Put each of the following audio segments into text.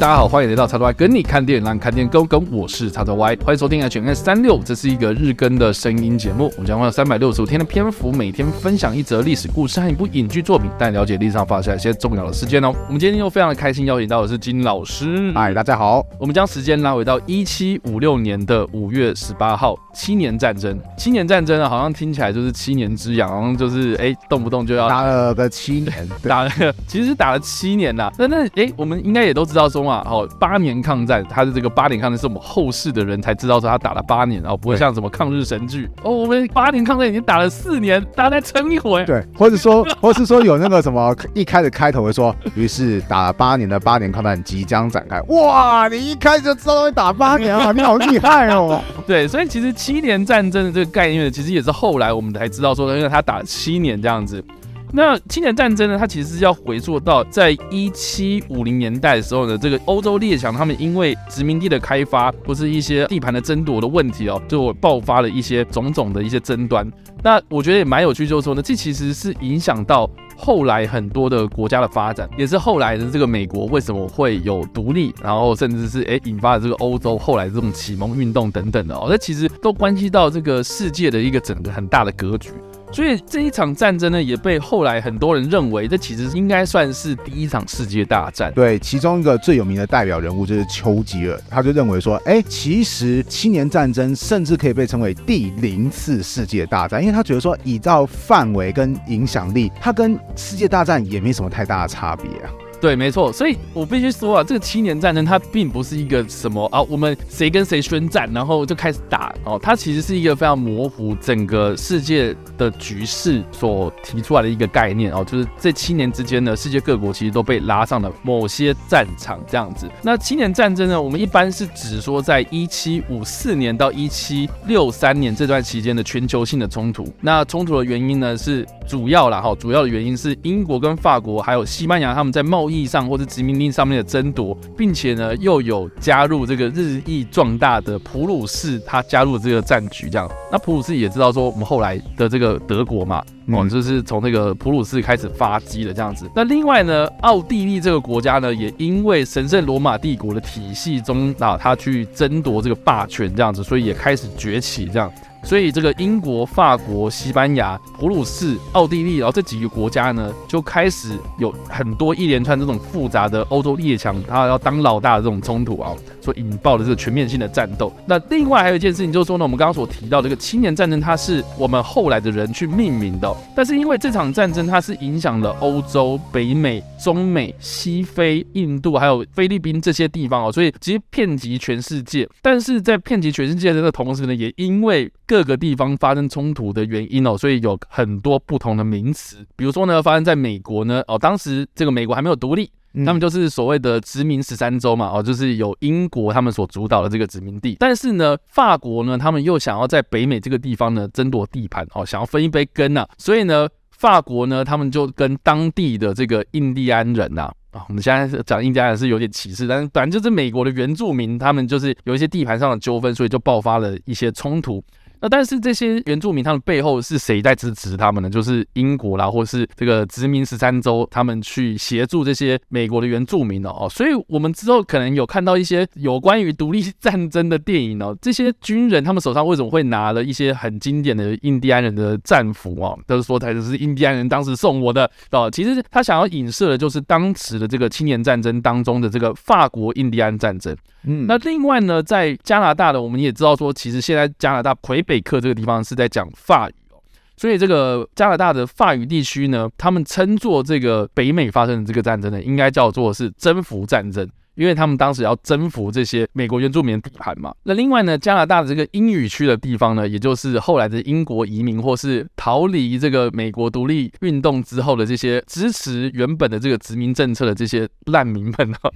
大家好，欢迎来到叉叉 Y 跟你看电影，让你看电影更跟。我是叉叉 Y，欢迎收听 HNS 三六，这是一个日更的声音节目。我们将会有三百六十五天的篇幅，每天分享一则历史故事和一部影剧作品，带你了解历史上发生一些重要的事件哦。我们今天又非常的开心，邀请到的是金老师。嗨，大家好。我们将时间拉回到一七五六年的五月十八号，七年战争。七年战争呢，好像听起来就是七年之痒，好像就是哎，动不动就要打了个七年，打了，其实是打了七年呐。那那哎，我们应该也都知道说嘛，好，八年抗战，他的这个八年抗战是我们后世的人才知道说他打了八年，然后不会像什么抗日神剧哦，我们八年抗战已经打了四年，大家再撑一回。对，或者说，或是说有那个什么一开始开头会说，于是打了八年的八年抗战即将展开。哇，你一开始就知道会打八年啊，你好厉害哦。对，所以其实七年战争的这个概念，其实也是后来我们才知道说，因为他打了七年这样子。那七年战争呢？它其实是要回溯到在一七五零年代的时候呢，这个欧洲列强他们因为殖民地的开发或是一些地盘的争夺的问题哦，就爆发了一些种种的一些争端。那我觉得也蛮有趣，就是说呢，这其实是影响到后来很多的国家的发展，也是后来的这个美国为什么会有独立，然后甚至是诶引发了这个欧洲后来这种启蒙运动等等的哦，这其实都关系到这个世界的一个整个很大的格局。所以这一场战争呢，也被后来很多人认为，这其实应该算是第一场世界大战。对，其中一个最有名的代表人物就是丘吉尔，他就认为说，哎，其实七年战争甚至可以被称为第零次世界大战，因为他觉得说，以照范围跟影响力，它跟世界大战也没什么太大的差别啊。对，没错，所以我必须说啊，这个七年战争它并不是一个什么啊，我们谁跟谁宣战，然后就开始打哦，它其实是一个非常模糊整个世界的局势所提出来的一个概念哦，就是这七年之间呢，世界各国其实都被拉上了某些战场这样子。那七年战争呢，我们一般是指说在一七五四年到一七六三年这段期间的全球性的冲突。那冲突的原因呢，是主要啦哈，主要的原因是英国跟法国还有西班牙他们在贸易意义上或者殖民地上面的争夺，并且呢又有加入这个日益壮大的普鲁士，他加入这个战局，这样。那普鲁士也知道说，我们后来的这个德国嘛，哦，就是从这个普鲁士开始发迹的这样子。那另外呢，奥地利这个国家呢，也因为神圣罗马帝国的体系中啊，他去争夺这个霸权这样子，所以也开始崛起这样。所以这个英国、法国、西班牙、普鲁士、奥地利，然后这几个国家呢，就开始有很多一连串这种复杂的欧洲列强，他要当老大的这种冲突啊，所引爆的这个全面性的战斗。那另外还有一件事情，就是说呢，我们刚刚所提到这个七年战争，它是我们后来的人去命名的，但是因为这场战争它是影响了欧洲、北美、中美、西非、印度还有菲律宾这些地方哦，所以其实遍及全世界。但是在遍及全世界的这同时呢，也因为各个地方发生冲突的原因哦，所以有很多不同的名词。比如说呢，发生在美国呢，哦，当时这个美国还没有独立，他们就是所谓的殖民十三州嘛，哦，就是由英国他们所主导的这个殖民地。但是呢，法国呢，他们又想要在北美这个地方呢争夺地盘，哦，想要分一杯羹呐。所以呢，法国呢，他们就跟当地的这个印第安人呐，啊，我们现在讲印第安人是有点歧视，但是反正就是美国的原住民，他们就是有一些地盘上的纠纷，所以就爆发了一些冲突。那但是这些原住民他们背后是谁在支持他们呢？就是英国啦，或是这个殖民十三州，他们去协助这些美国的原住民哦。所以我们之后可能有看到一些有关于独立战争的电影哦。这些军人他们手上为什么会拿了一些很经典的印第安人的战服哦？都是说他就是印第安人当时送我的哦。其实他想要影射的就是当时的这个青年战争当中的这个法国印第安战争。嗯，那另外呢，在加拿大的我们也知道说，其实现在加拿大魁北克这个地方是在讲法语哦，所以这个加拿大的法语地区呢，他们称作这个北美发生的这个战争呢，应该叫做是征服战争。因为他们当时要征服这些美国原住民的地盘嘛。那另外呢，加拿大的这个英语区的地方呢，也就是后来的英国移民或是逃离这个美国独立运动之后的这些支持原本的这个殖民政策的这些难民们哈，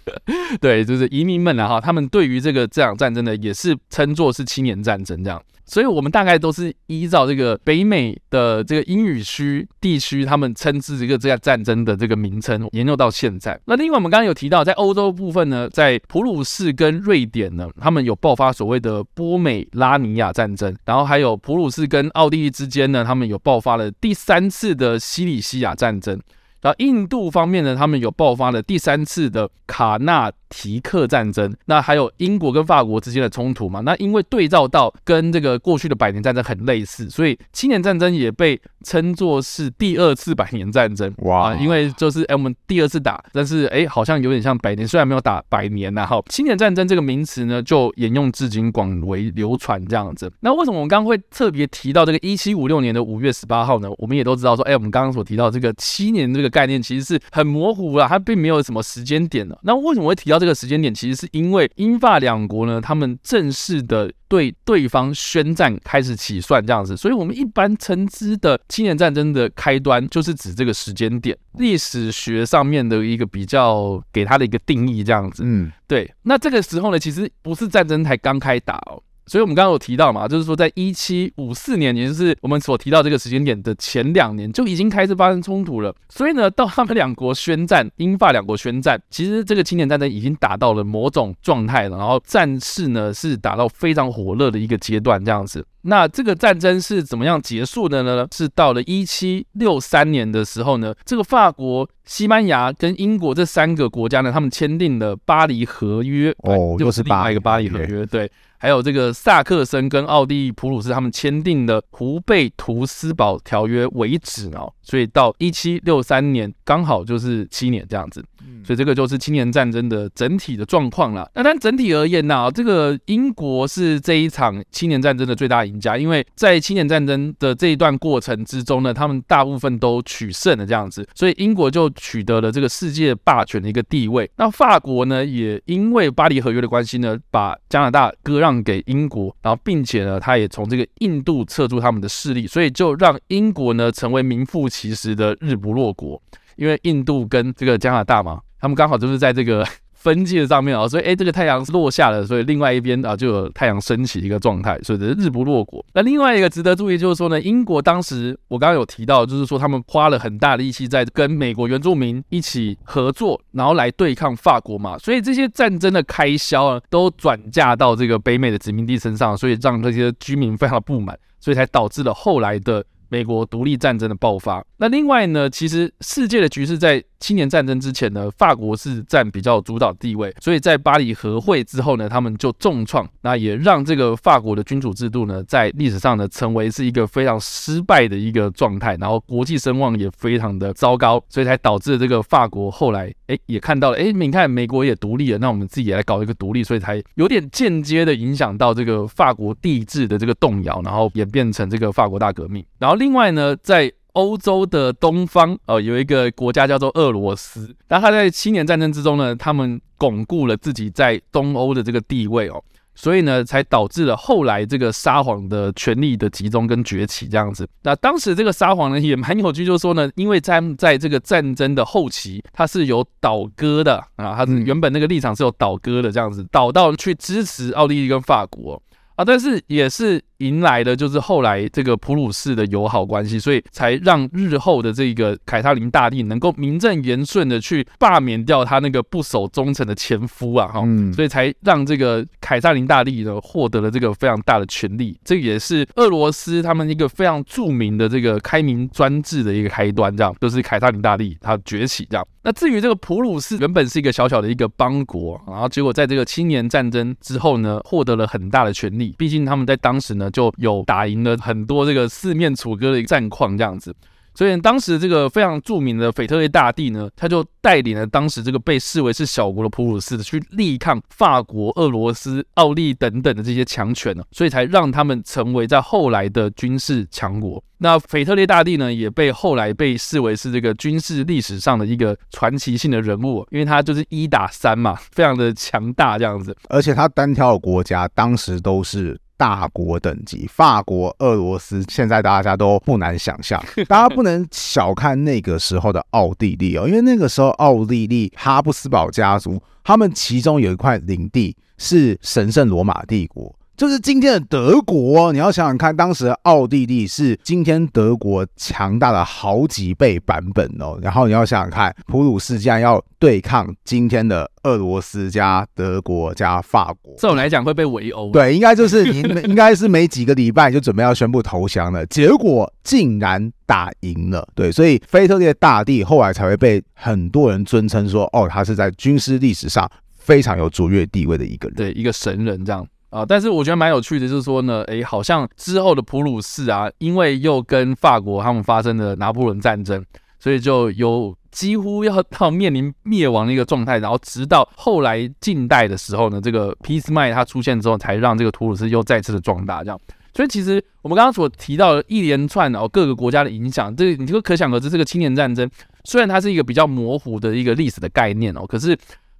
对，就是移民们啊哈，他们对于这个这场战争呢，也是称作是七年战争这样。所以，我们大概都是依照这个北美的这个英语区地区，他们称之这个这个战争的这个名称，研究到现在。那另外，我们刚刚有提到，在欧洲部分呢，在普鲁士跟瑞典呢，他们有爆发所谓的波美拉尼亚战争，然后还有普鲁士跟奥地利之间呢，他们有爆发了第三次的西里西亚战争。然后印度方面呢，他们有爆发了第三次的卡纳提克战争，那还有英国跟法国之间的冲突嘛。那因为对照到跟这个过去的百年战争很类似，所以七年战争也被称作是第二次百年战争。哇，因为就是哎，我们第二次打，但是哎，好像有点像百年，虽然没有打百年呐。哈，七年战争这个名词呢，就沿用至今，广为流传这样子。那为什么我们刚刚会特别提到这个一七五六年的五月十八号呢？我们也都知道说，哎，我们刚刚所提到这个七年这个概念其实是很模糊啦，它并没有什么时间点的。那为什么会提到这个时间点？其实是因为英法两国呢，他们正式的对对方宣战开始起算这样子，所以我们一般称之的七年战争的开端，就是指这个时间点，历史学上面的一个比较给它的一个定义这样子。嗯，对。那这个时候呢，其实不是战争才刚开打哦。所以，我们刚刚有提到嘛，就是说，在一七五四年，也就是我们所提到这个时间点的前两年，就已经开始发生冲突了。所以呢，到他们两国宣战，英法两国宣战，其实这个青年战争已经达到了某种状态了。然后战事呢是达到非常火热的一个阶段，这样子。那这个战争是怎么样结束的呢？是到了一七六三年的时候呢，这个法国、西班牙跟英国这三个国家呢，他们签订了巴黎合约。哦，又是另外一个巴黎合约，对。还有这个萨克森跟奥地利普鲁士他们签订的胡贝图斯堡条约为止哦，所以到一七六三年刚好就是七年这样子，所以这个就是七年战争的整体的状况了。那但整体而言呢，这个英国是这一场七年战争的最大赢家，因为在七年战争的这一段过程之中呢，他们大部分都取胜了这样子，所以英国就取得了这个世界霸权的一个地位。那法国呢，也因为巴黎合约的关系呢，把加拿大割让。给英国，然后并且呢，他也从这个印度撤出他们的势力，所以就让英国呢成为名副其实的日不落国，因为印度跟这个加拿大嘛，他们刚好就是在这个。分界上面啊，所以哎，这个太阳是落下了，所以另外一边啊就有太阳升起一个状态，所以是日不落国。那另外一个值得注意就是说呢，英国当时我刚刚有提到，就是说他们花了很大力气在跟美国原住民一起合作，然后来对抗法国嘛，所以这些战争的开销啊都转嫁到这个北美的殖民地身上，所以让这些居民非常的不满，所以才导致了后来的美国独立战争的爆发。那另外呢，其实世界的局势在七年战争之前呢，法国是占比较主导地位，所以在巴黎和会之后呢，他们就重创，那也让这个法国的君主制度呢，在历史上呢，成为是一个非常失败的一个状态，然后国际声望也非常的糟糕，所以才导致这个法国后来哎也看到了，哎，你看美国也独立了，那我们自己也来搞一个独立，所以才有点间接的影响到这个法国帝制的这个动摇，然后演变成这个法国大革命。然后另外呢，在欧洲的东方哦，有一个国家叫做俄罗斯，那他在七年战争之中呢，他们巩固了自己在东欧的这个地位哦，所以呢，才导致了后来这个沙皇的权力的集中跟崛起这样子。那当时这个沙皇呢也蛮有趣，就是说呢，因为在在这个战争的后期，他是有倒戈的啊，他是原本那个立场是有倒戈的这样子，倒到去支持奥地利跟法国。啊，但是也是。迎来的就是后来这个普鲁士的友好关系，所以才让日后的这个凯撒琳大帝能够名正言顺的去罢免掉他那个不守忠诚的前夫啊，哈，所以才让这个凯撒琳大帝呢获得了这个非常大的权力。这也是俄罗斯他们一个非常著名的这个开明专制的一个开端，这样就是凯撒琳大帝他崛起这样。那至于这个普鲁士原本是一个小小的一个邦国，然后结果在这个七年战争之后呢，获得了很大的权力。毕竟他们在当时呢。就有打赢了很多这个四面楚歌的一个战况这样子，所以当时这个非常著名的腓特烈大帝呢，他就带领了当时这个被视为是小国的普鲁士去力抗法国、俄罗斯、奥利等等的这些强权呢，所以才让他们成为在后来的军事强国。那腓特烈大帝呢，也被后来被视为是这个军事历史上的一个传奇性的人物，因为他就是一打三嘛，非常的强大这样子，而且他单挑的国家当时都是。大国等级，法国、俄罗斯，现在大家都不难想象。大家不能小看那个时候的奥地利哦，因为那个时候奥地利哈布斯堡家族，他们其中有一块领地是神圣罗马帝国。就是今天的德国。你要想想看，当时的奥地利是今天德国强大的好几倍版本哦。然后你要想想看，普鲁士竟然要对抗今天的俄罗斯加德国加法国，这种来讲会被围殴。对，应该就是你应该是没几个礼拜就准备要宣布投降了，结果竟然打赢了。对，所以腓特烈大帝后来才会被很多人尊称说，哦，他是在军事历史上。非常有卓越地位的一个人，对，一个神人这样啊。但是我觉得蛮有趣的，就是说呢，哎，好像之后的普鲁士啊，因为又跟法国他们发生了拿破仑战争，所以就有几乎要 到面临灭亡的一个状态。然后直到后来近代的时候呢，这个俾斯麦它出现之后，才让这个普鲁士又再次的壮大。这样，所以其实我们刚刚所提到的一连串哦各个国家的影响，这个你就可想而知，这个七年战争虽然它是一个比较模糊的一个历史的概念哦，可是。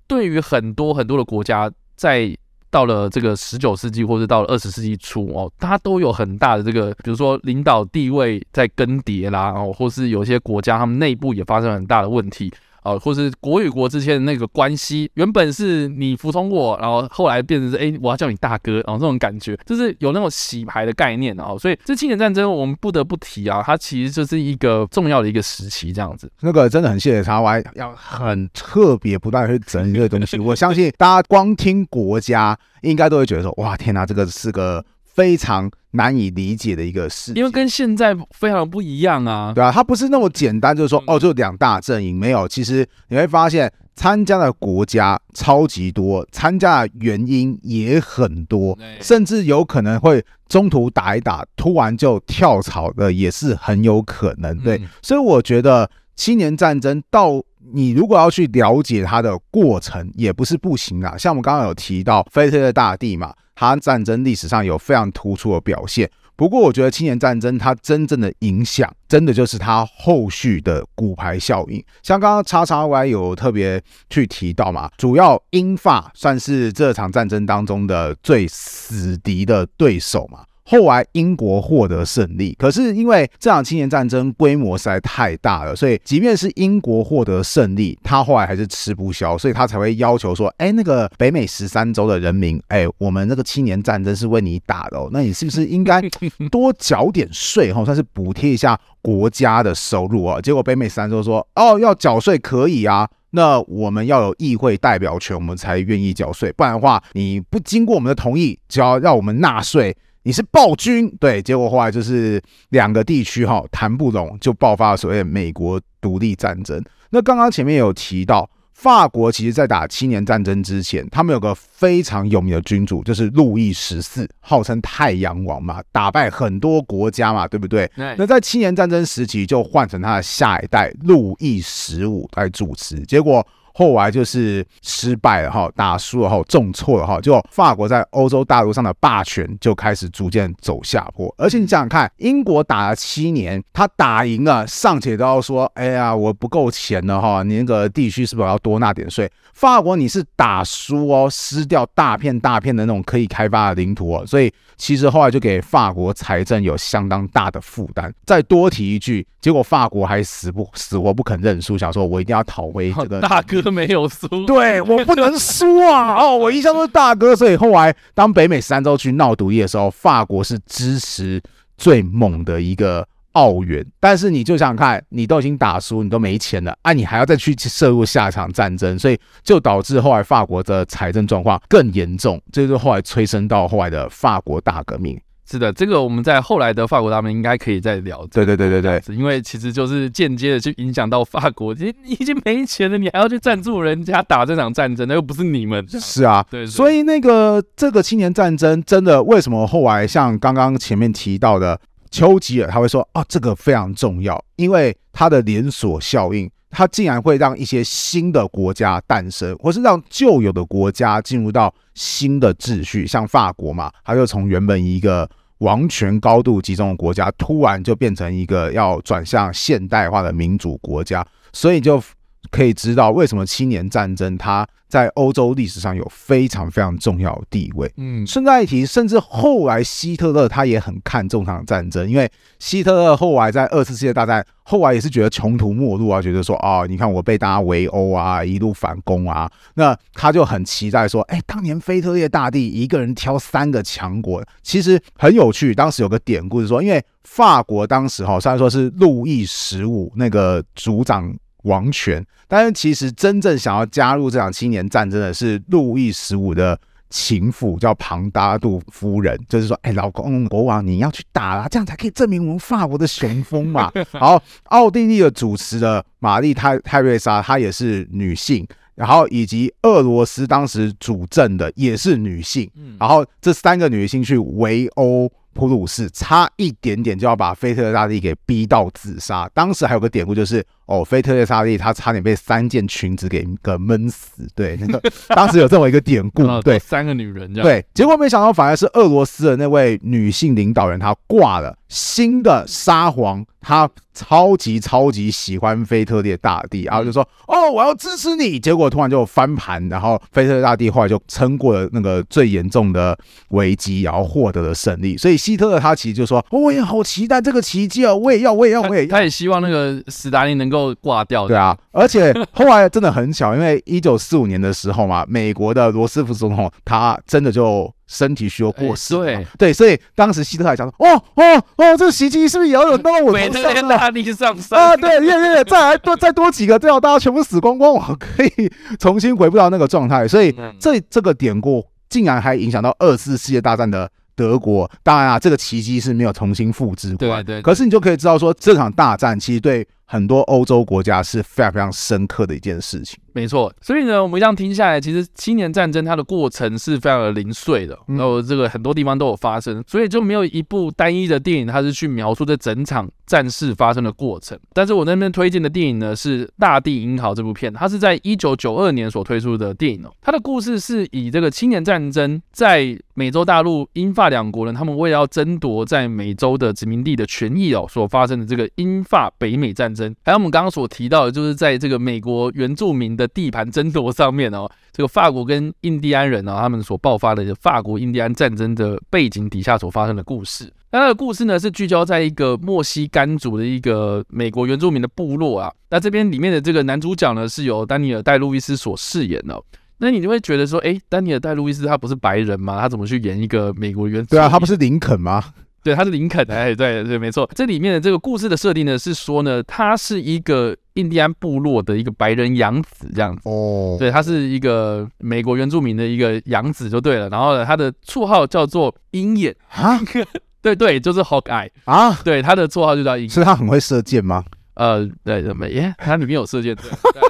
对于很多很多的国家，在到了这个十九世纪或者到了二十世纪初哦，它都有很大的这个，比如说领导地位在更迭啦，哦，或是有些国家他们内部也发生很大的问题。哦，或是国与国之间的那个关系，原本是你服从我，然后后来变成是哎，我要叫你大哥，然后这种感觉就是有那种洗牌的概念啊。所以这七年战争我们不得不提啊，它其实就是一个重要的一个时期，这样子。那个真的很谢谢他，我还要很特别不断去整理这个东西。我相信大家光听国家，应该都会觉得说，哇，天哪，这个是个。非常难以理解的一个事，因为跟现在非常不一样啊，对啊，它不是那么简单，就是说哦，就两大阵营没有。其实你会发现，参加的国家超级多，参加的原因也很多，甚至有可能会中途打一打，突然就跳槽的也是很有可能。对，所以我觉得七年战争到你如果要去了解它的过程，也不是不行啊。像我们刚刚有提到菲特的大地嘛。它战争历史上有非常突出的表现，不过我觉得青年战争它真正的影响，真的就是它后续的骨牌效应。像刚刚叉叉 Y 有特别去提到嘛，主要英法算是这场战争当中的最死敌的对手嘛。后来英国获得胜利，可是因为这场七年战争规模实在太大了，所以即便是英国获得胜利，他后来还是吃不消，所以他才会要求说：“哎，那个北美十三州的人民，哎，我们那个七年战争是为你打的哦，那你是不是应该 多缴点税哈，算是补贴一下国家的收入啊？”结果北美十三州说：“哦，要缴税可以啊，那我们要有议会代表权，我们才愿意缴税，不然的话，你不经过我们的同意，只要让我们纳税。”你是暴君，对，结果后来就是两个地区哈谈不拢，就爆发了所谓的美国独立战争。那刚刚前面有提到，法国其实在打七年战争之前，他们有个非常有名的君主，就是路易十四，号称太阳王嘛，打败很多国家嘛，对不对？那在七年战争时期，就换成他的下一代路易十五来主持，结果。后来就是失败了哈，打输了哈，重挫了哈，就法国在欧洲大陆上的霸权就开始逐渐走下坡。而且你想想看，英国打了七年，他打赢了，尚且都要说，哎呀，我不够钱了哈，你那个地区是不是要多纳点税？法国你是打输哦，失掉大片大片的那种可以开发的领土哦，所以其实后来就给法国财政有相当大的负担。再多提一句，结果法国还死不死活不肯认输，想说我一定要讨回这个大哥。都 没有输，对，我不能输啊！哦，我一向都是大哥，所以后来当北美三州去闹独立的时候，法国是支持最猛的一个澳元。但是你就想想看，你都已经打输，你都没钱了啊，你还要再去涉入下一场战争，所以就导致后来法国的财政状况更严重，这就是后来催生到后来的法国大革命。是的，这个我们在后来的法国大革命应该可以再聊。对对对对对，因为其实就是间接的去影响到法国，你你已经没钱了，你还要去赞助人家打这场战争，那又不是你们。是啊，对，所以那个这个青年战争真的为什么后来像刚刚前面提到的丘吉尔他会说啊，这个非常重要，因为它的连锁效应，它竟然会让一些新的国家诞生，或是让旧有的国家进入到新的秩序，像法国嘛，它就从原本一个。王权高度集中的国家，突然就变成一个要转向现代化的民主国家，所以就可以知道为什么七年战争它在欧洲历史上有非常非常重要的地位。嗯，顺带一提，甚至后来希特勒他也很看重这场战争，因为希特勒后来在二次世界大战后来也是觉得穷途末路啊，觉得说啊，你看我被大家围殴啊，一路反攻啊，那他就很期待说，哎，当年腓特烈大帝一个人挑三个强国，其实很有趣。当时有个典故是说，因为法国当时哈虽然说是路易十五那个主掌。王权，但是其实真正想要加入这场青年战争的是路易十五的情妇，叫庞达杜夫人，就是说，哎，老公国王你要去打啦，这样才可以证明我们法国的雄风嘛。然后，奥地利的主持的玛丽泰泰瑞莎，她也是女性，然后以及俄罗斯当时主政的也是女性，然后这三个女性去围殴。普鲁士差一点点就要把腓特烈大帝给逼到自杀。当时还有个典故，就是哦，菲特烈大帝他差点被三件裙子给给闷死。对，那个当时有这么一个典故。对，三个女人这样。对，结果没想到反而是俄罗斯的那位女性领导人她挂了。新的沙皇他超级超级喜欢菲特烈大帝，然后就说：“哦，我要支持你。”结果突然就翻盘，然后菲特烈大帝后来就撑过了那个最严重的危机，然后获得了胜利。所以希特勒他其实就说：“我也好期待这个奇迹啊！我也要，我也要，我也要。”他也希望那个斯达林能够挂掉。对啊，而且 后来真的很巧，因为一九四五年的时候嘛，美国的罗斯福总统他真的就。身体需要过世，对对，所以当时希特勒还讲说：“哦哦哦，这个袭击是不是也要有到我头上啊？”大力上升啊，对，对对，再来多再多几个，最好大家全部死光光，我可以重新回不到那个状态。所以这这个典故竟然还影响到二次世界大战的德国。当然啊，这个奇迹是没有重新复制过，对对。可是你就可以知道说，这场大战其实对很多欧洲国家是非常非常深刻的一件事情。没错，所以呢，我们这样听下来，其实七年战争它的过程是非常的零碎的，然后这个很多地方都有发生，所以就没有一部单一的电影，它是去描述这整场战事发生的过程。但是我那边推荐的电影呢，是《大地英豪》这部片，它是在一九九二年所推出的电影哦。它的故事是以这个七年战争在美洲大陆英法两国人，他们为了要争夺在美洲的殖民地的权益哦，所发生的这个英法北美战争，还有我们刚刚所提到的，就是在这个美国原住民的。地盘争夺上面哦，这个法国跟印第安人呢，他们所爆发的法国印第安战争的背景底下所发生的故事。那它的故事呢，是聚焦在一个墨西干族的一个美国原住民的部落啊。那这边里面的这个男主角呢，是由丹尼尔戴路易斯所饰演的。那你就会觉得说，哎，丹尼尔戴路易斯他不是白人吗？他怎么去演一个美国原？对啊，他不是林肯吗？对，他是林肯，哎，对对，没错。这里面的这个故事的设定呢，是说呢，他是一个印第安部落的一个白人养子，这样子。哦，对，他是一个美国原住民的一个养子，就对了。然后呢，他的绰号叫做鹰眼啊，对对，就是 Hawkeye 啊，对，他的绰号就叫鹰。是他很会射箭吗？呃，对，什么？耶，它里面有射箭，对，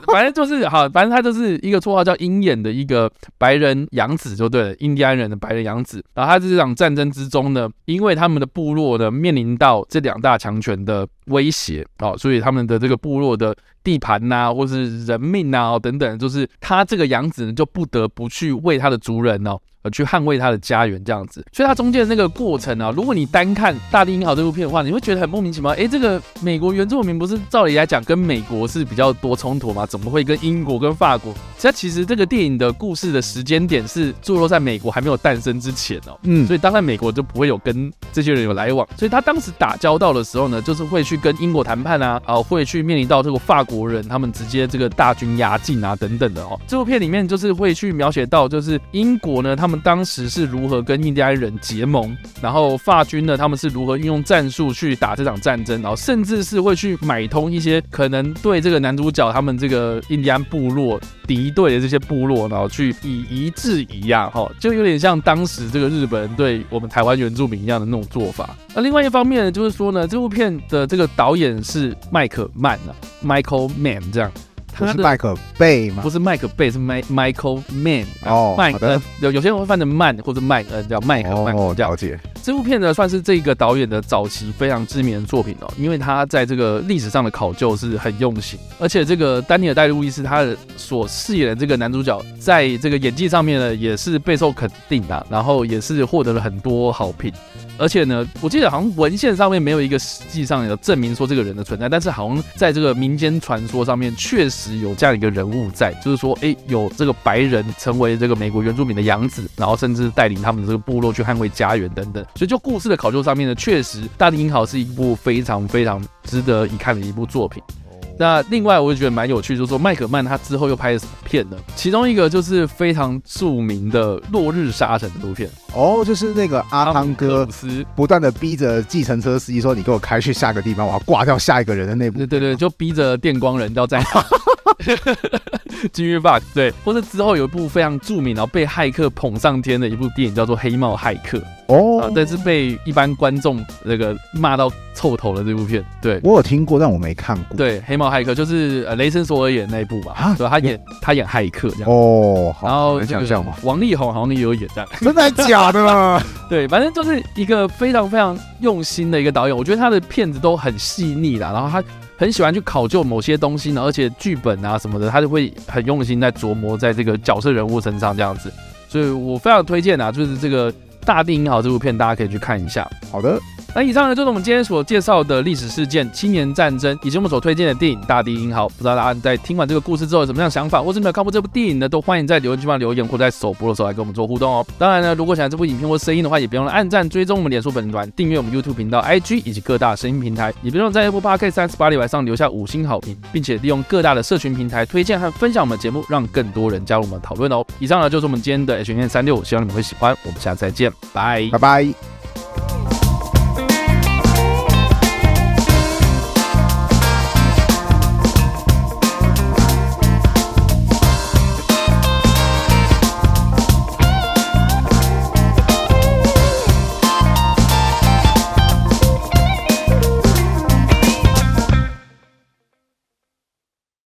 反正就是好，反正他就是一个绰号叫鹰眼的一个白人养子，就对了，印第安人的白人养子。然后他在这场战争之中呢，因为他们的部落呢面临到这两大强权的威胁哦，所以他们的这个部落的地盘呐、啊，或是人命呐、啊，等等，就是他这个养子呢就不得不去为他的族人哦。呃，去捍卫他的家园这样子，所以他中间的那个过程啊，如果你单看《大地英豪》这部片的话，你会觉得很莫名其妙。哎，这个美国原住民不是照理来讲跟美国是比较多冲突吗？怎么会跟英国跟法国？其实其实这个电影的故事的时间点是坐落在美国还没有诞生之前哦。嗯，所以当然美国就不会有跟这些人有来往，所以他当时打交道的时候呢，就是会去跟英国谈判啊，啊，会去面临到这个法国人他们直接这个大军压境啊等等的哦。这部片里面就是会去描写到，就是英国呢他们。他们当时是如何跟印第安人结盟，然后法军呢，他们是如何运用战术去打这场战争，然后甚至是会去买通一些可能对这个男主角他们这个印第安部落敌对的这些部落，然后去以夷制夷呀，哈，就有点像当时这个日本人对我们台湾原住民一样的那种做法。那另外一方面呢，就是说呢，这部片的这个导演是麦克曼啊，Michael Mann 这样。他是麦克贝吗？不是麦克贝，是迈 Michael Mann 哦。麦克有有些人会翻成曼或者麦呃，叫麦克曼。哦，了解。这部片呢，算是这个导演的早期非常知名的作品哦，因为他在这个历史上的考究是很用心，而且这个丹尼尔戴路易斯他的所饰演的这个男主角，在这个演技上面呢，也是备受肯定的，然后也是获得了很多好评。而且呢，我记得好像文献上面没有一个实际上有证明说这个人的存在，但是好像在这个民间传说上面确实有这样一个人物在，就是说，哎，有这个白人成为这个美国原住民的养子，然后甚至带领他们的这个部落去捍卫家园等等。所以就故事的考究上面呢，确实《大地英豪》是一部非常非常值得一看的一部作品。那另外，我也觉得蛮有趣，就是说麦可曼他之后又拍了什么片呢？其中一个就是非常著名的《落日沙尘》这部片哦，就是那个阿汤哥不断的逼着计程车司机说：“你给我开去下个地方，我要挂掉下一个人的那部。”对对对，就逼着电光人要在。金玉发对，或者之后有一部非常著名，然后被骇客捧上天的一部电影，叫做《黑帽骇客》哦，但是被一般观众那个骂到臭头的这部片，对我有听过，但我没看过。对，《黑帽骇客》就是呃雷神索尔演那一部吧？啊，对，他演他演骇客这样哦。然后能想象吗？王力宏好像也有演这样，真的假的啦？对，反正就是一个非常非常用心的一个导演，我觉得他的片子都很细腻啦，然后他。很喜欢去考究某些东西呢，而且剧本啊什么的，他就会很用心在琢磨在这个角色人物身上这样子，所以我非常推荐啊，就是这个《大地银好》这部片，大家可以去看一下。好的。那以上呢，就是我们今天所介绍的历史事件——七年战争，以及我们所推荐的电影《大地英豪》。不知道大家在听完这个故事之后有什么样的想法，或是没有看过这部电影呢？都欢迎在留言区帮留言，或在首播的时候来跟我们做互动哦。当然呢，如果想要这部影片或声音的话，也别忘了按赞、追踪我们脸书粉团、订阅我们 YouTube 频道、IG 以及各大声音平台。也别忘在 Apple Podcast 三十八里晚上留下五星好评，并且利用各大的社群平台推荐和分享我们的节目，让更多人加入我们讨论哦。以上呢，就是我们今天的 H&M 365，希望你们会喜欢。我们下次再见，拜拜拜。